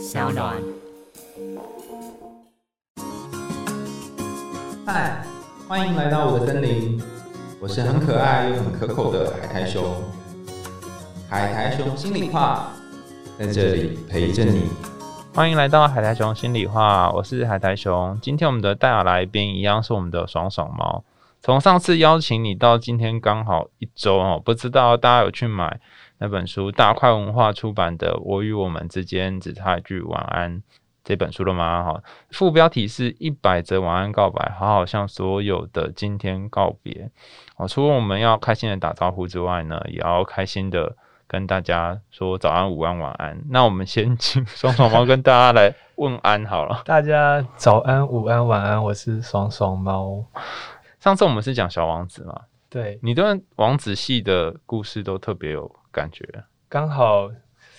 小暖。嗨，欢迎来到我的森林，我是很可爱又很可口的海苔熊。海苔熊心里话，在这里陪着你。欢迎来到海苔熊心里话，我是海苔熊。今天我们的代表来宾一样是我们的爽爽猫。从上次邀请你到今天刚好一周哦，不知道大家有去买那本书大块文化出版的《我与我们之间只差一句晚安》这本书了吗？哈，副标题是一百则晚安告白，好好向所有的今天告别。哦，除了我们要开心的打招呼之外呢，也要开心的。跟大家说早安、午安、晚安。那我们先请爽爽 猫跟大家来问安好了。大家早安、午安、晚安，我是爽爽猫。上次我们是讲小王子嘛？对，你对王子系的故事都特别有感觉。刚好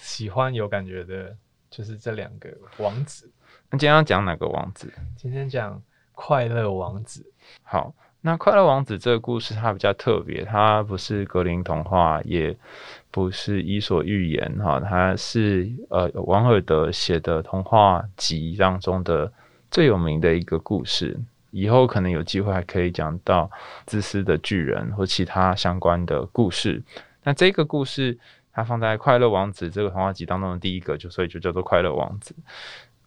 喜欢有感觉的，就是这两个王子。那今天要讲哪个王子？今天讲快乐王子。好。那快乐王子这个故事它比较特别，它不是格林童话，也不是伊索寓言，哈，它是呃王尔德写的童话集当中的最有名的一个故事。以后可能有机会还可以讲到自私的巨人或其他相关的故事。那这个故事它放在快乐王子这个童话集当中的第一个，就所以就叫做快乐王子。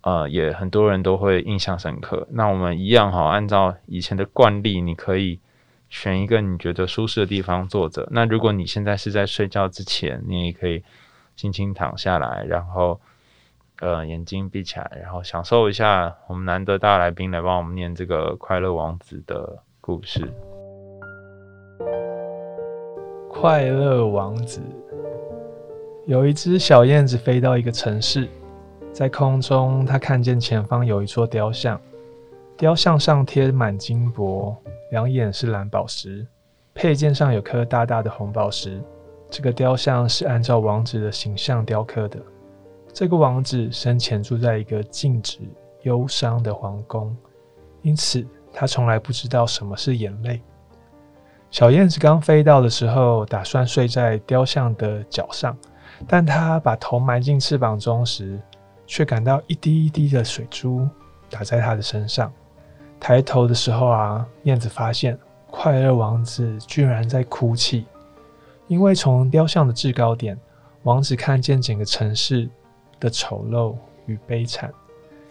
呃，也很多人都会印象深刻。那我们一样哈，按照以前的惯例，你可以选一个你觉得舒适的地方坐着。那如果你现在是在睡觉之前，你也可以轻轻躺下来，然后呃眼睛闭起来，然后享受一下我们难得大来宾来帮我们念这个快乐王子的故事。快乐王子有一只小燕子飞到一个城市。在空中，它看见前方有一座雕像，雕像上贴满金箔，两眼是蓝宝石，配件上有颗大大的红宝石。这个雕像是按照王子的形象雕刻的。这个王子生前住在一个静止忧伤的皇宫，因此他从来不知道什么是眼泪。小燕子刚飞到的时候，打算睡在雕像的脚上，但他把头埋进翅膀中时，却感到一滴一滴的水珠打在他的身上。抬头的时候啊，燕子发现快乐王子居然在哭泣，因为从雕像的制高点，王子看见整个城市的丑陋与悲惨。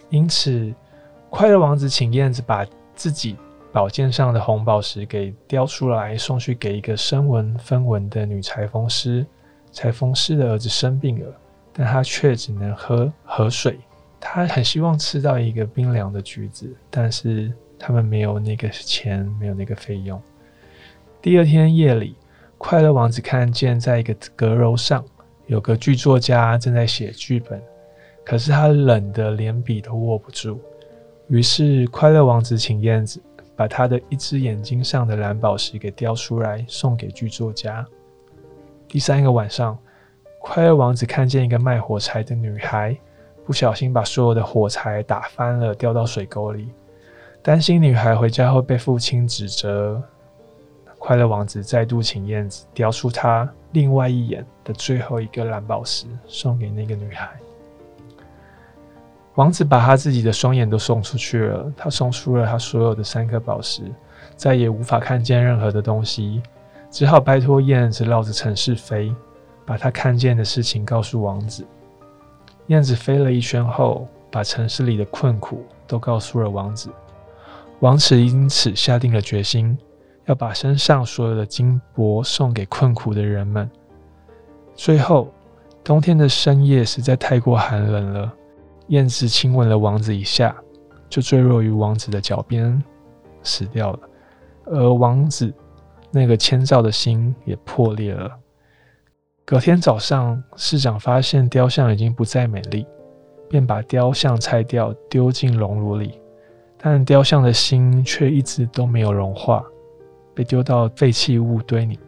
因此，快乐王子请燕子把自己宝剑上的红宝石给雕出来，送去给一个身纹分文的女裁缝师。裁缝师的儿子生病了。但他却只能喝河水。他很希望吃到一个冰凉的橘子，但是他们没有那个钱，没有那个费用。第二天夜里，快乐王子看见在一个阁楼上有个剧作家正在写剧本，可是他冷的连笔都握不住。于是，快乐王子请燕子把他的一只眼睛上的蓝宝石给雕出来，送给剧作家。第三个晚上。快乐王子看见一个卖火柴的女孩，不小心把所有的火柴打翻了，掉到水沟里。担心女孩回家会被父亲指责，快乐王子再度请燕子雕出他另外一眼的最后一个蓝宝石，送给那个女孩。王子把他自己的双眼都送出去了，他送出了他所有的三颗宝石，再也无法看见任何的东西，只好拜托燕子绕着城市飞。把他看见的事情告诉王子。燕子飞了一圈后，把城市里的困苦都告诉了王子。王子因此下定了决心，要把身上所有的金箔送给困苦的人们。最后，冬天的深夜实在太过寒冷了，燕子亲吻了王子一下，就坠落于王子的脚边，死掉了。而王子那个千兆的心也破裂了。隔天早上，市长发现雕像已经不再美丽，便把雕像拆掉，丢进熔炉里。但雕像的心却一直都没有融化，被丢到废弃物堆里，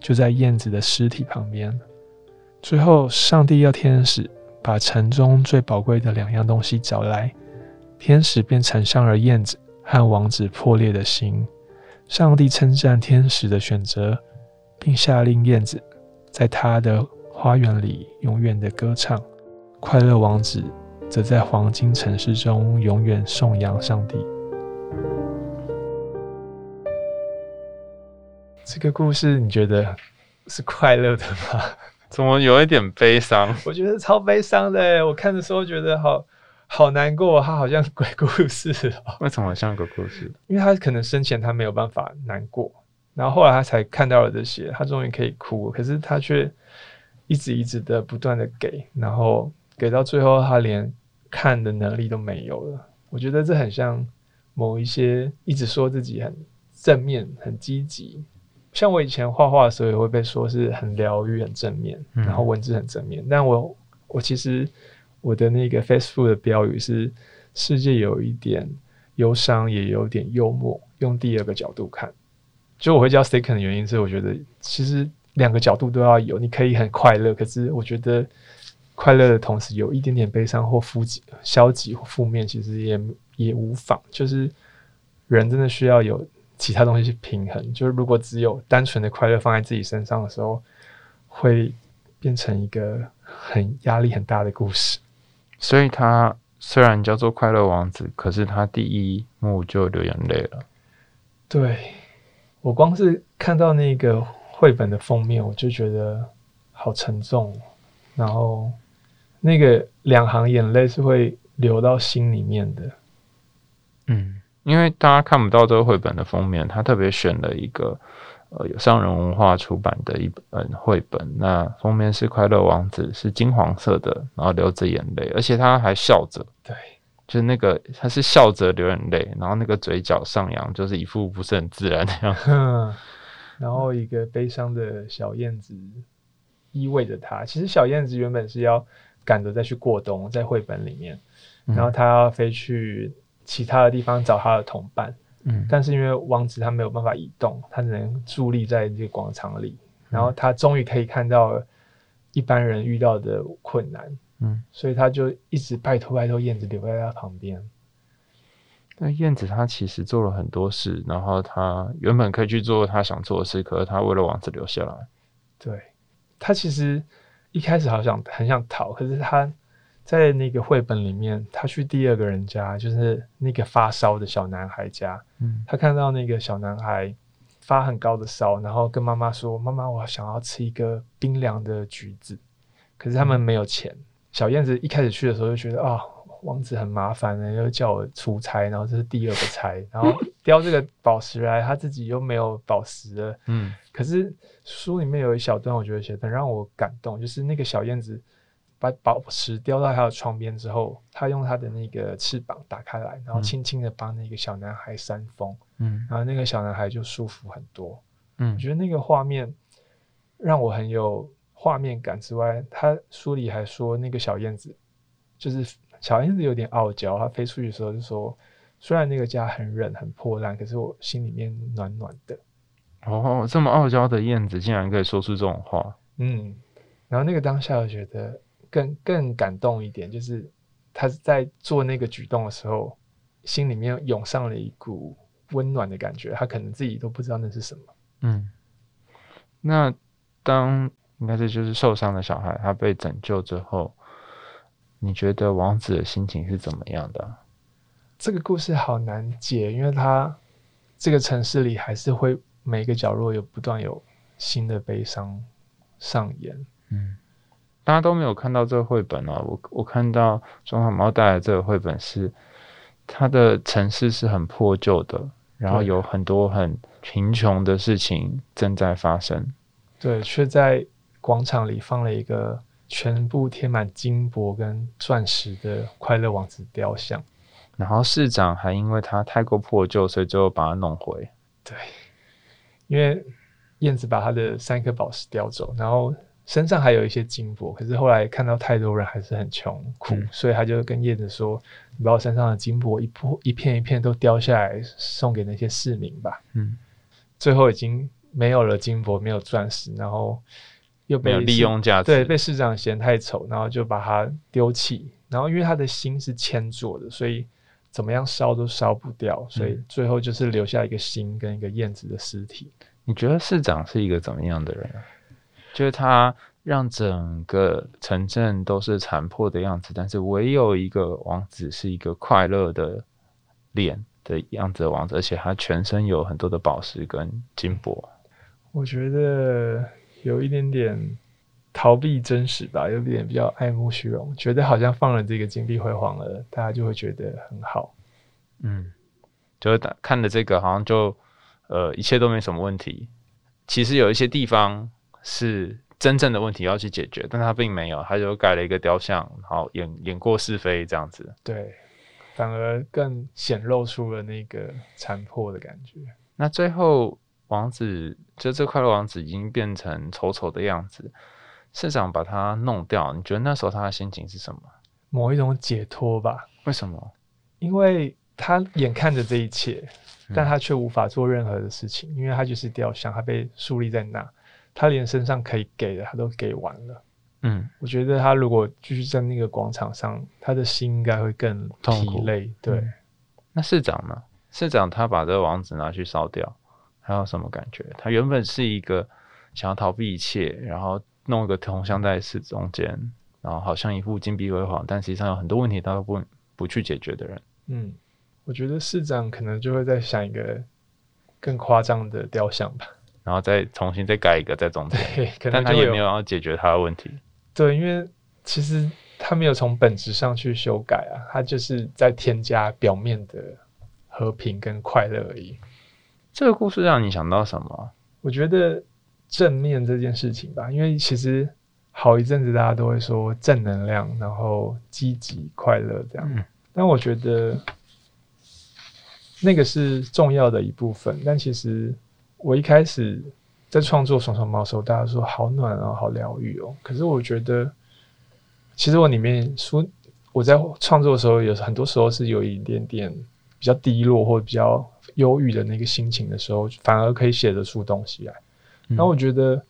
就在燕子的尸体旁边。最后，上帝要天使把城中最宝贵的两样东西找来，天使便呈上了燕子和王子破裂的心。上帝称赞天使的选择，并下令燕子。在他的花园里永远的歌唱，快乐王子则在黄金城市中永远颂扬上帝。这个故事你觉得是快乐的吗？怎么有一点悲伤？我觉得超悲伤的。我看的时候觉得好好难过，他好像鬼故事哦。为什么像鬼故事？因为他可能生前他没有办法难过，然后后来他才看到了这些，他终于可以哭，可是他却一直一直的不断的给，然后给到最后他连看的能力都没有了。我觉得这很像某一些一直说自己很正面、很积极。像我以前画画的时候，也会被说是很疗愈、很正面，然后文字很正面。但我我其实我的那个 Facebook 的标语是“世界有一点忧伤，也有点幽默”，用第二个角度看。就我会叫 Second 的原因是，我觉得其实两个角度都要有。你可以很快乐，可是我觉得快乐的同时有一点点悲伤或负消极或负面，其实也也无妨。就是人真的需要有。其他东西去平衡，就是如果只有单纯的快乐放在自己身上的时候，会变成一个很压力很大的故事。所以他虽然叫做快乐王子，可是他第一幕就流眼泪了。对我光是看到那个绘本的封面，我就觉得好沉重，然后那个两行眼泪是会流到心里面的。嗯。因为大家看不到这个绘本的封面，他特别选了一个呃有上人文化出版的一本绘本。那封面是快乐王子，是金黄色的，然后流着眼泪，而且他还笑着。对，就是那个他是笑着流眼泪，然后那个嘴角上扬，就是一副不是很自然的样子。然后一个悲伤的小燕子依偎着他。其实小燕子原本是要赶着再去过冬，在绘本里面，然后他要飞去。其他的地方找他的同伴，嗯，但是因为王子他没有办法移动，他只能伫立在这个广场里，然后他终于可以看到一般人遇到的困难，嗯，所以他就一直拜托拜托燕子留在他旁边。那燕子他其实做了很多事，然后他原本可以去做他想做的事，可是他为了王子留下来。对，他其实一开始好想很想逃，可是他。在那个绘本里面，他去第二个人家，就是那个发烧的小男孩家。嗯，他看到那个小男孩发很高的烧，然后跟妈妈说：“妈妈，我想要吃一个冰凉的橘子。”可是他们没有钱。小燕子一开始去的时候就觉得啊，王子很麻烦的，又叫我出差，然后这是第二个差，然后叼这个宝石来，他自己又没有宝石了。嗯，可是书里面有一小段，我觉得写的让我感动，就是那个小燕子。把宝石叼到他的床边之后，他用他的那个翅膀打开来，然后轻轻的帮那个小男孩扇风，嗯，然后那个小男孩就舒服很多，嗯，我觉得那个画面让我很有画面感之外，他书里还说那个小燕子就是小燕子有点傲娇，它飞出去的时候就说，虽然那个家很冷很破烂，可是我心里面暖暖的。哦，这么傲娇的燕子竟然可以说出这种话，嗯，然后那个当下我觉得。更更感动一点，就是他在做那个举动的时候，心里面涌上了一股温暖的感觉。他可能自己都不知道那是什么。嗯，那当应该是就是受伤的小孩，他被拯救之后，你觉得王子的心情是怎么样的？这个故事好难解，因为他这个城市里还是会每个角落有不断有新的悲伤上演。嗯。大家都没有看到这个绘本哦，我我看到中华猫带来这个绘本是，它的城市是很破旧的，然后有很多很贫穷的事情正在发生。对，却在广场里放了一个全部贴满金箔跟钻石的快乐王子雕像，然后市长还因为它太过破旧，所以最后把它弄回。对，因为燕子把它的三颗宝石叼走，然后。身上还有一些金箔，可是后来看到太多人还是很穷苦，所以他就跟燕子说：“你把我身上的金箔一破一片一片都雕下来，送给那些市民吧。”嗯，最后已经没有了金箔，没有钻石，然后又被利用价值，对，被市长嫌太丑，然后就把它丢弃。然后因为他的心是铅做的，所以怎么样烧都烧不掉，所以最后就是留下一个心跟一个燕子的尸体。你觉得市长是一个怎么样的人？就是他让整个城镇都是残破的样子，但是唯有一个王子是一个快乐的脸的样子的王子，而且他全身有很多的宝石跟金箔。我觉得有一点点逃避真实吧，有点比较爱慕虚荣，觉得好像放了这个金碧辉煌了，大家就会觉得很好。嗯，就看了这个，好像就呃一切都没什么问题。其实有一些地方是真正的问题要去解决，但他并没有，他就改了一个雕像，然后演演过是非这样子。对，反而更显露出了那个残破的感觉。那最后王子就这快乐王子已经变成丑丑的样子，市长把他弄掉，你觉得那时候他的心情是什么？某一种解脱吧，为什么？因为他眼看着这一切，嗯但他却无法做任何的事情，因为他就是雕像，他被树立在那，他连身上可以给的他都给完了。嗯我觉得他如果继续在那个广场上，他的心应该会更疲累。对，嗯那市长呢？市长他把这个王子拿去烧掉，他有什么感觉？他原本是一个想要逃避一切，然后弄一个铜像在市中间，然后好像一副金碧辉煌，但实际上有很多问题他都不不去解决的人。嗯，我觉得市长可能就会在想一个更夸张的雕像吧。然后再重新再改一个在中间，对，可但他也没有要解决他的问题。对，因为其实他没有从本质上去修改啊，他就是在添加表面的和平跟快乐而已。这个故事让你想到什么？我觉得正面这件事情吧，因为其实好一阵子大家都会说正能量，然后积极快乐这样，嗯但我觉得那个是重要的一部分。但其实我一开始在创作《爽爽猫》的时候，大家说好暖哦，好疗愈哦。可是我觉得，其实我里面书我在创作的时候，有很多时候是有一点点比较低落或者比较忧郁的那个心情的时候，反而可以写得出东西来。嗯然后我觉得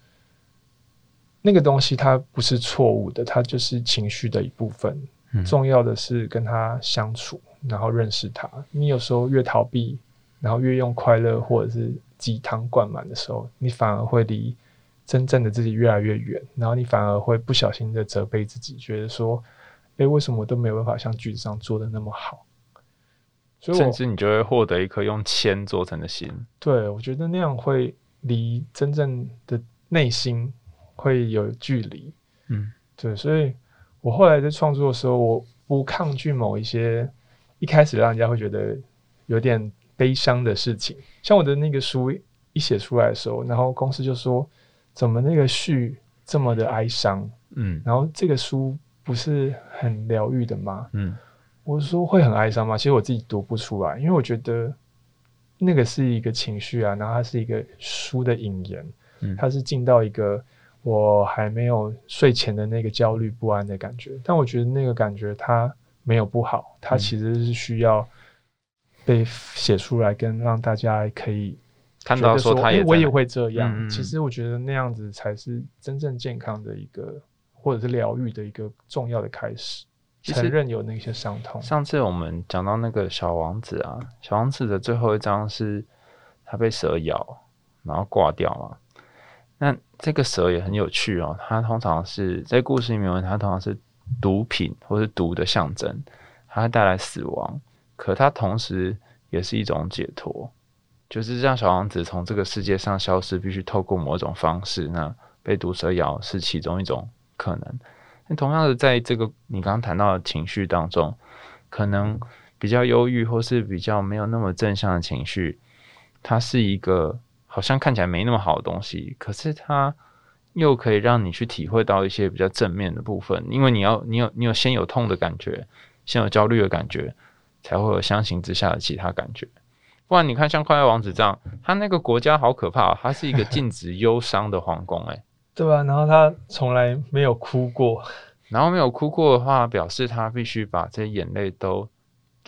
那个东西它不是错误的，它就是情绪的一部分。嗯重要的是跟他相处，然后认识他。你有时候越逃避，然后越用快乐或者是鸡汤灌满的时候，你反而会离真正的自己越来越远，然后你反而会不小心的责备自己，觉得说，诶，为什么我都没有办法像句子上做的那么好？所以甚至你就会获得一颗用铅做成的心。对我觉得那样会离真正的内心会有距离。嗯对，所以我后来在创作的时候，我不抗拒某一些一开始让人家会觉得有点悲伤的事情，像我的那个书一写出来的时候，然后公司就说怎么那个序这么的哀伤，嗯然后这个书不是很疗愈的吗？嗯我说会很哀伤吗？其实我自己读不出来，因为我觉得那个是一个情绪啊，然后它是一个书的引言，嗯它是进到一个我还没有睡前的那个焦虑不安的感觉。但我觉得那个感觉它没有不好，它嗯其实是需要被写出来，跟让大家可以看到说，我也会这样。嗯嗯嗯其实我觉得那样子才是真正健康的一个，或者是疗愈的一个重要的开始。承认有那些伤痛，上次我们讲到那个小王子啊，小王子的最后一章是他被蛇咬，然后挂掉嘛。那这个蛇也很有趣哦，它通常是在故事里面，它通常是毒品或是毒的象征，它会带来死亡，可它同时也是一种解脱，就是让小王子从这个世界上消失，必须透过某种方式。那被毒蛇咬是其中一种可能。那同样的，在这个你刚刚谈到的情绪当中，可能比较忧郁或是比较没有那么正向的情绪，它是一个好像看起来没那么好的东西，可是它又可以让你去体会到一些比较正面的部分，因为你要你有你有先有痛的感觉，先有焦虑的感觉，才会有相形之下的其他感觉。不然你看像快乐王子这样，他那个国家好可怕、哦，它是一个 禁止忧伤的皇宫、哎。对吧、然后他从来没有哭过，然后没有哭过的话，表示他必须把这些眼泪都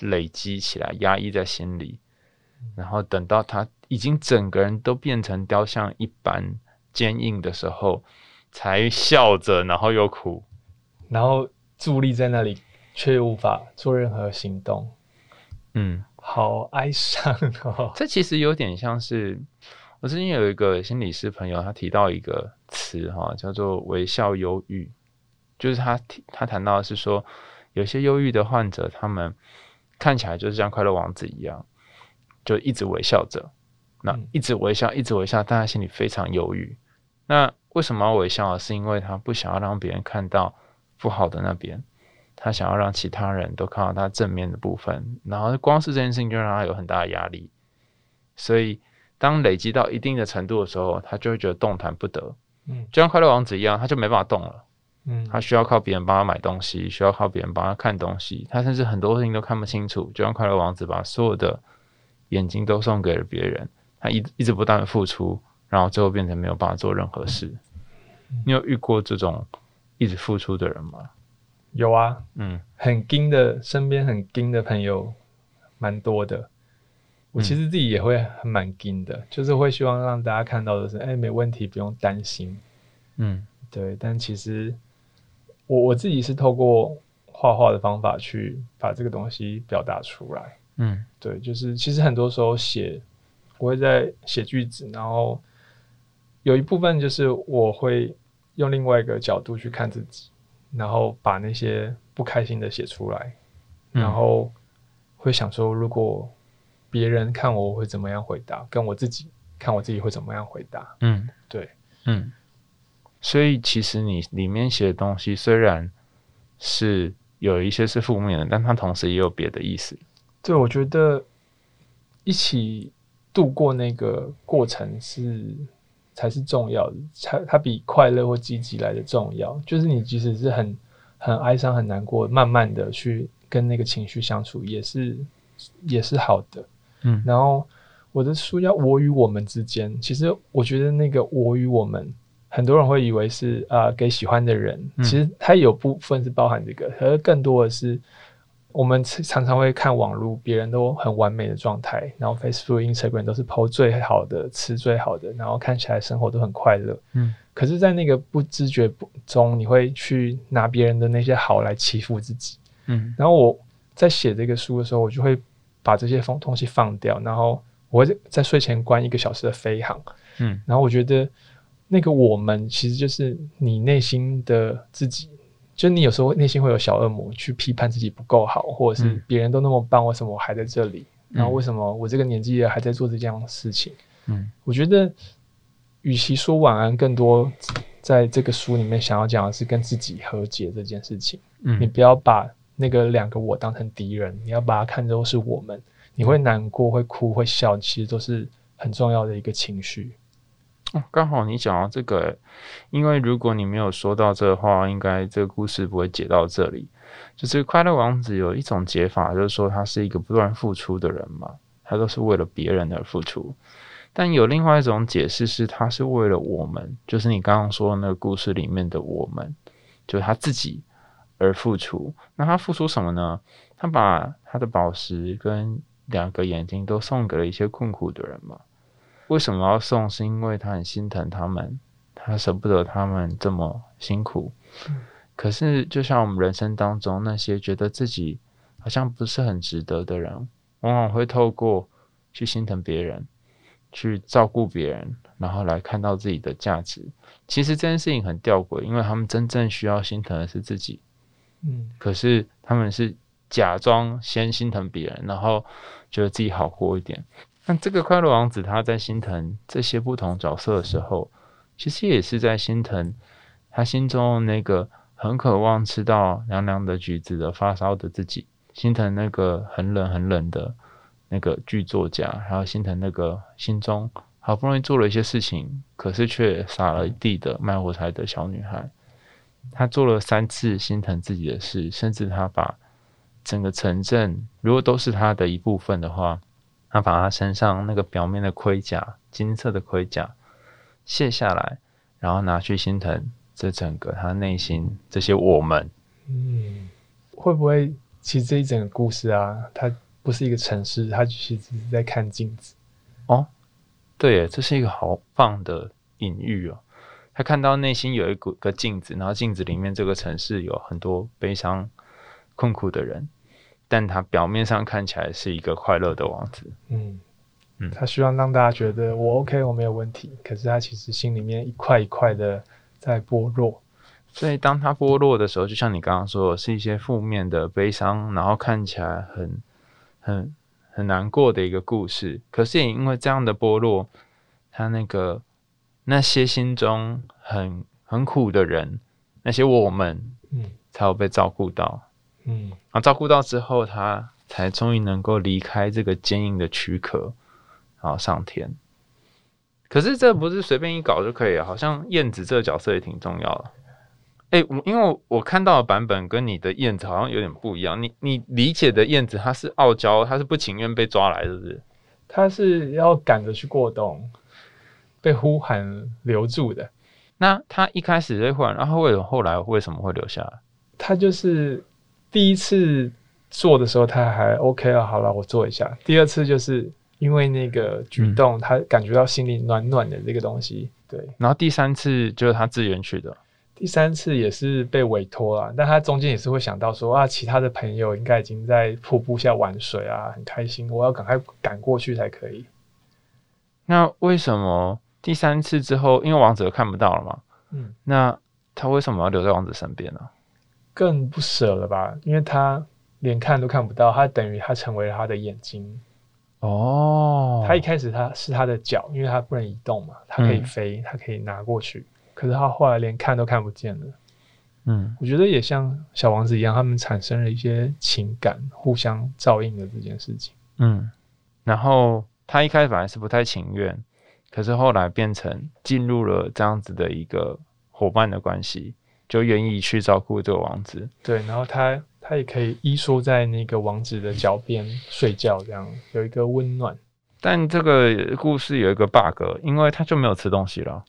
累积起来，压抑在心里，然后等到他已经整个人都变成雕像一般坚硬的时候，才笑着，然后又哭。然后伫立在那里，却无法做任何行动，嗯，好哀伤哦。这其实有点像是我之前有一个心理师朋友，他提到一个词哈，叫做微笑忧郁，就是他提他谈到的是说，有些忧郁的患者，他们看起来就是像快乐王子一样，就一直微笑着，那嗯一直微笑，一直微笑，但他心里非常忧郁。那为什么要微笑？是因为他不想要让别人看到不好的那边，他想要让其他人都看到他正面的部分。然后光是这件事情就让他有很大的压力，所以当累积到一定的程度的时候，他就会觉得动弹不得，嗯就像快乐王子一样，他就没办法动了。嗯，他需要靠别人帮他买东西，需要靠别人帮他看东西，他甚至很多事情都看不清楚。就像快乐王子把所有的眼睛都送给了别人，他一一直不断的付出，然后最后变成没有办法做任何事。你有遇过这种一直付出的人吗？有啊，嗯很精的，身边很精的朋友蛮多的。我其实自己也会很蛮精的，就是会希望让大家看到的是，哎、没问题，不用担心。嗯对，但其实我我自己是透过画画的方法去把这个东西表达出来。嗯对，就是其实很多时候写，我会在写句子，然后有一部分就是我会用另外一个角度去看自己，然后把那些不开心的写出来，嗯然后会想说，如果别人看我，我会怎么样回答？跟我自己看我自己会怎么样回答？嗯对，嗯。所以其实你里面写的东西虽然是有一些是负面的，但它同时也有别的意思。对，我觉得一起度过那个过程是才是重要的，它它比快乐或积极来的重要。就是你即使是很很哀伤、很难过，慢慢的去跟那个情绪相处，也是也是好的。嗯然后我的书叫《我与我们之间》，其实我觉得那个“我与我们”，很多人会以为是啊、呃给喜欢的人，嗯其实它有部分是包含这个，可是更多的是我们常常会看网络，别人都很完美的状态，然后 Facebook、Instagram 都是 PO 最好的、吃最好的，然后看起来生活都很快乐。嗯，可是，在那个不知觉中，你会去拿别人的那些好来欺负自己。嗯然后我在写这个书的时候，我就会把这些风东西放掉，然后我会在睡前关一个小时的飞行。嗯然后我觉得那个我们其实就是你内心的自己，就你有时候内心会有小恶魔去批判自己不够好，或者是嗯别人都那么棒，为什么我还在这里？然后嗯为什么我这个年纪了还在做这样的事情？嗯我觉得，与其说晚安，更多在这个书里面想要讲的是跟自己和解这件事情。嗯你嗯不要把那个两个我当成敌人，你要把它看作是我们。你会难过、会哭、会笑，其实都是很重要的一个情绪。哦刚好你讲到这个，因为如果你没有说到这话，应该这个故事不会解到这里。就是快乐王子有一种解法，就是说他是一个不断付出的人嘛，他都是为了别人而付出。但有另外一种解释是，他是为了我们，就是你刚刚说的那个故事里面的我们，就是他自己而付出。那他付出什么呢？他把他的宝石跟两个眼睛都送给了一些困苦的人嘛。为什么要送？是因为他很心疼他们，他舍不得他们这么辛苦。可是，就像我们人生当中那些觉得自己好像不是很值得的人，往往会透过去心疼别人，去照顾别人，然后来看到自己的价值。其实这件事情很吊诡，因为他们真正需要心疼的是自己，嗯可是他们是假装先心疼别人，然后觉得自己好过一点。那这个快乐王子他在心疼这些不同角色的时候，其实也是在心疼他心中那个很渴望吃到凉凉的橘子的发烧的自己，心疼那个很冷很冷的那个剧作家，还有心疼那个心中好不容易做了一些事情，可是却撒了一地的卖火柴的小女孩。他做了三次心疼自己的事，甚至他把整个城镇，如果都是他的一部分的话，他把他身上那个表面的盔甲，金色的盔甲卸下来，然后拿去心疼这整个他内心这些我们。嗯，会不会其实这一整个故事啊，它不是一个城市，它其实只是在看镜子。哦对耶，这是一个好棒的隐喻哦。他看到内心有一个个镜子，然后镜子里面这个城市有很多悲伤、困苦的人，但他表面上看起来是一个快乐的王子。嗯，嗯他希望让大家觉得我 OK，我没有问题。可是他其实心里面一块一块的在剥落。所以当他剥落的时候，就像你刚刚说的，是一些负面的悲伤，然后看起来很很很难过的一个故事。可是也因为这样的剥落，他那个那些心中很很苦的人，那些我们嗯才有被照顾到。嗯然后照顾到之后，他才终于能够离开这个坚硬的躯壳，然后上天。可是这不是随便一搞就可以了，好像燕子这个角色也挺重要的。哎、我因为我我看到的版本跟你的燕子好像有点不一样。你你理解的燕子，它是傲娇，它是不情愿被抓来，是不是？它是要赶着去过冬，被呼喊留住的。那它一开始被换，然后为什么后来为什么会留下来？它就是第一次做的时候，他还 OK 了，好了，我做一下。第二次就是因为那个举动，他感觉到心里暖暖的这个东西。对，然后第三次就是他自愿去的。第三次也是被委托了，但他中间也是会想到说啊，其他的朋友应该已经在瀑布下玩水啊，很开心，我要赶快赶过去才可以。那为什么第三次之后，因为王子看不到了嘛？嗯，那他为什么要留在王子身边呢？更不舍了吧，因为他连看都看不到，他等于他成为了他的眼睛。哦他一开始他是他的脚，因为他不能移动嘛，他可以嗯飞，他可以拿过去。可是他后来连看都看不见了。嗯我觉得也像小王子一样，他们产生了一些情感，互相照应的这件事情。嗯，然后他一开始本来是不太情愿，可是后来变成进入了这样子的一个伙伴的关系，就愿意去照顾这个王子。对，然后他他也可以依缩在那个王子的脚边睡觉，这样有一个温暖。但这个故事有一个 bug，因为他就没有吃东西了，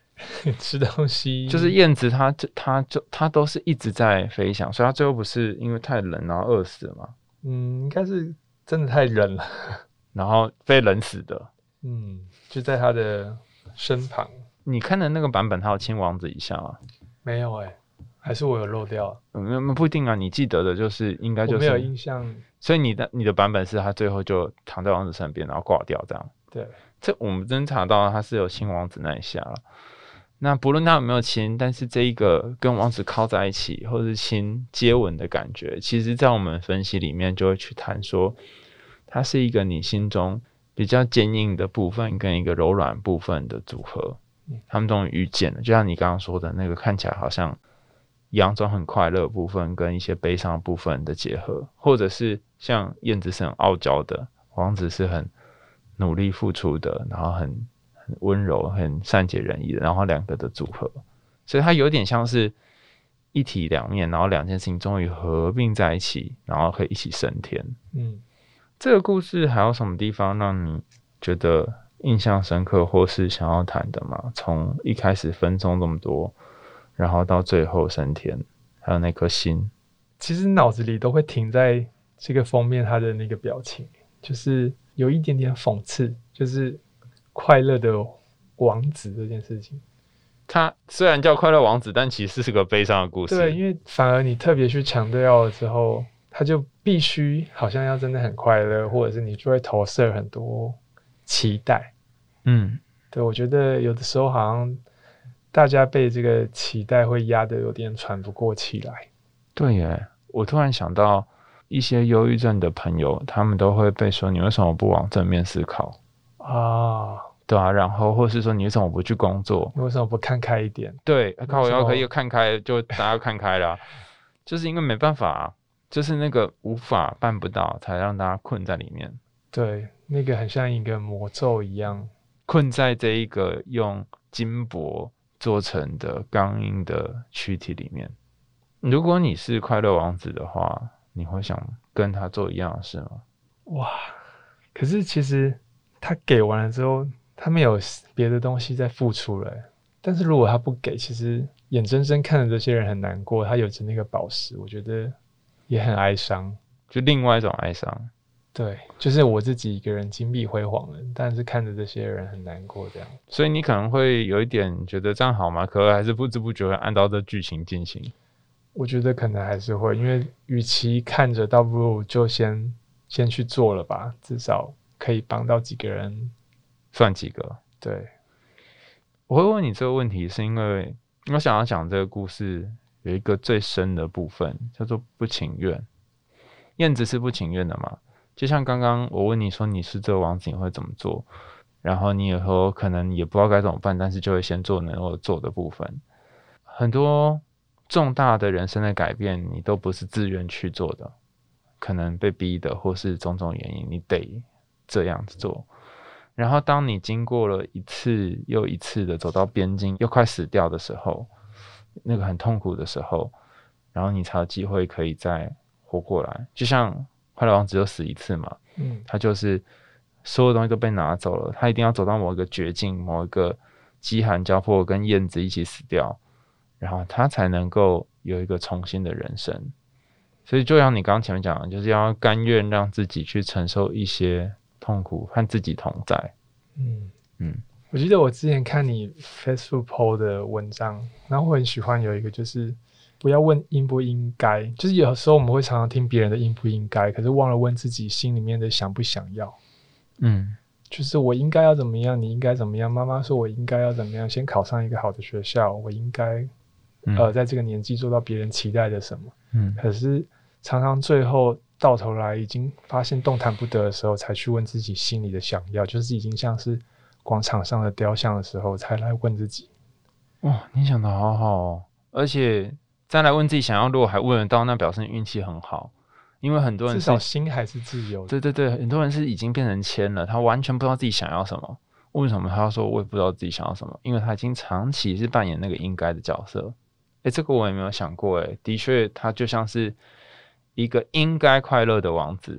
吃东西就是燕子它就它就它都是一直在飞翔，所以它最后不是因为太冷然后饿死了嘛，嗯，应该是真的太冷了。然后被冷死的。嗯，就在他的身旁。你看的那个版本，他有亲王子一下吗？没有哎、还是我有漏掉？嗯，那不一定啊。你记得的就是应该就是没有是，印象。所以你的你的版本是他最后就躺在王子身边，然后挂掉这样。对，这我们侦查到他是有亲王子那一下了。那不论他有没有亲，但是这一个跟王子靠在一起，或者是亲接吻的感觉，其实在我们分析里面就会去谈说，它是一个你心中比较坚硬的部分跟一个柔软部分的组合嗯，他们终于遇见了。就像你刚刚说的那个，看起来好像佯装很快乐的部分跟一些悲伤的部分的结合，或者是像燕子是很傲娇的，王子是很努力付出的，然后很很温柔、很善解人意的，然后两个的组合，所以它有点像是一体两面，然后两件事情终于合并在一起，然后可以一起升天。嗯，这个故事还有什么地方让你觉得印象深刻，或是想要谈的吗？从一开始分钟这么多，然后到最后升天，还有那颗心，其实脑子里都会停在这个封面他的那个表情，就是有一点点讽刺，就是快乐的王子这件事情。他虽然叫快乐王子，但其实是个悲伤的故事。对，因为反而你特别去强调了之后，他就必须好像要真的很快乐，或者是你就会投射很多期待。嗯，对我觉得有的时候好像大家被这个期待会压得有点喘不过气来。对耶，我突然想到一些忧郁症的朋友，他们都会被说你为什么不往正面思考？啊，对啊，然后或是说你为什么不去工作？你为什么不看开一点？对，靠我要可以看开，就大家看开了啊，就是因为没办法、啊，就是那个无法办不到，才让大家困在里面，对，那个很像一个魔咒一样。困在这一个用金箔做成的钢印的躯体里面。如果你是快乐王子的话，你会想跟他做一样的事吗？哇！可是其实他给完了之后，他没有别的东西在付出了欸。但是如果他不给，其实眼睁睁看着这些人很难过，他有着那个宝石，我觉得也很哀伤。就另外一种哀伤。对，就是我自己一个人金碧辉煌了，但是看着这些人很难过，这样。所以你可能会有一点觉得这样好吗？可还是不知不觉会按照这剧情进行。我觉得可能还是会，因为与其看着，倒不如就先先去做了吧，至少可以帮到几个人？算几个？对，我会问你这个问题，是因为我想要讲这个故事有一个最深的部分，叫做不情愿。燕子是不情愿的嘛？就像刚刚我问你说你是这个王子，你会怎么做？然后你以后可能也不知道该怎么办，但是就会先做能够做的部分。很多重大的人生的改变，你都不是自愿去做的，可能被逼的，或是种种原因，你得这样子做。然后当你经过了一次又一次的走到边境，又快死掉的时候，那个很痛苦的时候，然后你才有机会可以再活过来。就像快乐王子又死一次嘛，嗯，他就是所有东西都被拿走了，他一定要走到某一个绝境，某一个饥寒交迫，跟燕子一起死掉，然后他才能够有一个重新的人生。所以就像你刚刚前面讲的，就是要甘愿让自己去承受一些痛苦，和自己同在。嗯嗯，我记得我之前看你 Facebook 的文章，然后我很喜欢有一个就是不要问应不应该，就是有时候我们会常常听别人的应不应该，可是忘了问自己心里面的想不想要。嗯就是我应该要怎么样，你应该怎么样？妈妈说我应该要怎么样，先考上一个好的学校，我应该嗯呃在这个年纪做到别人期待的什么。嗯可是常常最后到头来已经发现动弹不得的时候，才去问自己心里的想要，就是已经像是广场上的雕像的时候，才来问自己。哇，你想的好好哦，而且再来问自己想要，如果还问得到，那表示你运气很好，因为很多人至少心还是自由的。对对对，很多人是已经变成签了，他完全不知道自己想要什么。为什么他要说我也不知道自己想要什么？因为他已经长期是扮演那个应该的角色。诶，这个我也没有想过。诶，的确，他就像是一个应该快乐的王子。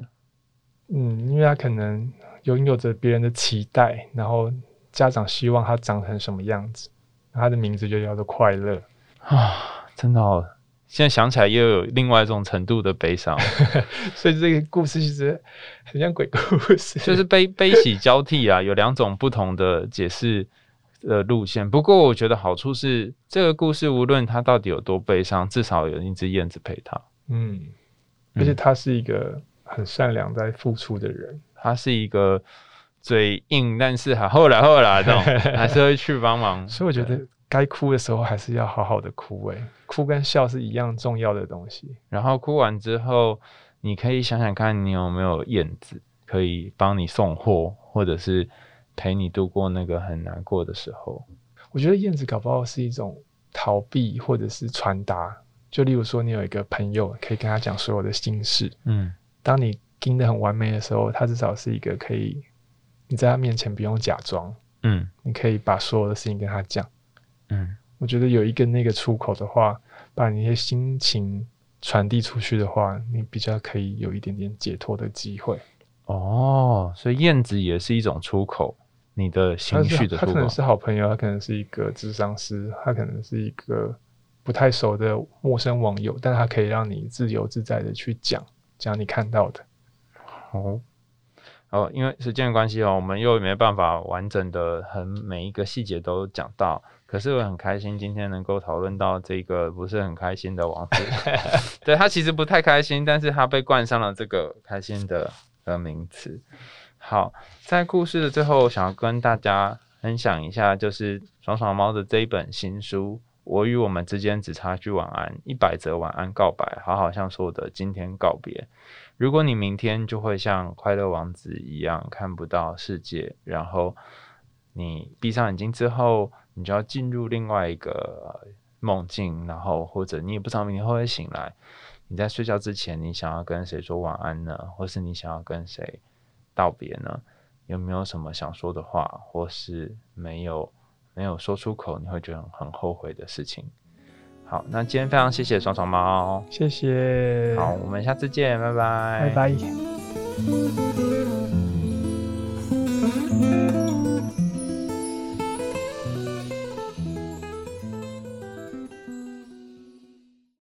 嗯，因为他可能拥有着别人的期待，然后家长希望他长成什么样子，他的名字就叫做快乐。啊，真的哦，现在想起来又有另外一种程度的悲伤，所以这个故事其实很像鬼故事，就是悲悲喜交替啊，有两种不同的解释的路线。不过我觉得好处是，这个故事无论它到底有多悲伤，至少有一只燕子陪它。嗯，而且他是一个很善良在付出的人。他是一个嘴硬，但是还后来后来这种 还是会去帮忙。所以我觉得该哭的时候还是要好好的哭、欸，哭跟笑是一样重要的东西。然后哭完之后，你可以想想看你有没有燕子可以帮你送货，或者是陪你度过那个很难过的时候。我觉得燕子搞不好是一种逃避或者是传达。就例如说，你有一个朋友可以跟他讲所有的心事，嗯当你盯得很完美的时候，他至少是一个可以你在他面前不用假装，嗯你可以把所有的事情跟他讲。嗯，我觉得有一个那个出口的话，把你那些心情传递出去的话，你比较可以有一点点解脱的机会。哦，所以燕子也是一种出口，你的情绪的出口。他可能是好朋友，他可能是一个智商师，他可能是一个不太熟的陌生网友，但他可以让你自由自在的去讲讲你看到的。哦，哦，因为时间的关系哦，我们又没办法完整的很每一个细节都讲到。可是我很开心今天能够讨论到这个不是很开心的王子，对他其实不太开心，但是他被冠上了这个开心的呃名词。好，在故事的最后，想要跟大家分享一下，就是爽爽猫的这一本新书《我与我们之间只差句晚安》，一百则晚安告白，好好向所有的今天告别。如果你明天就会像快乐王子一样看不到世界，然后你闭上眼睛之后，你就要进入另外一个梦境，然后或者你也不知道明天会不会醒来。你在睡觉之前，你想要跟谁说晚安呢？或是你想要跟谁道别呢？有没有什么想说的话，或是没有没有说出口，你会觉得很后悔的事情？好，那今天非常谢谢爽爽猫，谢谢，好，我们下次见，拜拜，拜拜。